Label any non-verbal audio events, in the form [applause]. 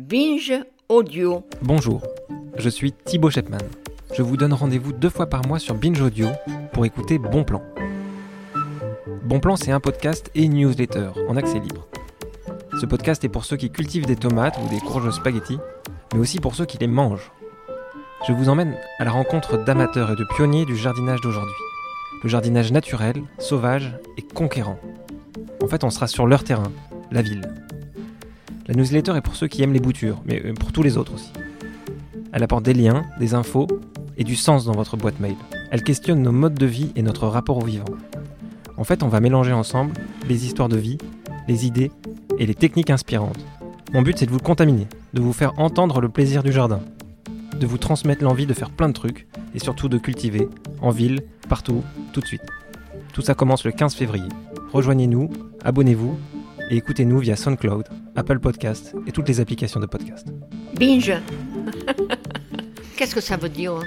Binge Audio. Bonjour, je suis Thibaut Shepman. Je vous donne rendez-vous deux fois par mois sur Binge Audio pour écouter Bon Plan. Bon Plan, c'est un podcast et une newsletter en accès libre. Ce podcast est pour ceux qui cultivent des tomates ou des courges spaghetti, mais aussi pour ceux qui les mangent. Je vous emmène à la rencontre d'amateurs et de pionniers du jardinage d'aujourd'hui. Le jardinage naturel, sauvage et conquérant. En fait, on sera sur leur terrain, la ville. La newsletter est pour ceux qui aiment les boutures, mais euh, pour tous les autres aussi. Elle apporte des liens, des infos et du sens dans votre boîte mail. Elle questionne nos modes de vie et notre rapport au vivant. En fait, on va mélanger ensemble les histoires de vie, les idées et les techniques inspirantes. Mon but, c'est de vous contaminer, de vous faire entendre le plaisir du jardin, de vous transmettre l'envie de faire plein de trucs et surtout de cultiver, en ville, partout, tout de suite. Tout ça commence le 15 février. Rejoignez-nous, abonnez-vous et écoutez-nous via SoundCloud, Apple Podcast et toutes les applications de podcast. Binge. [laughs] Qu'est-ce que ça veut dire?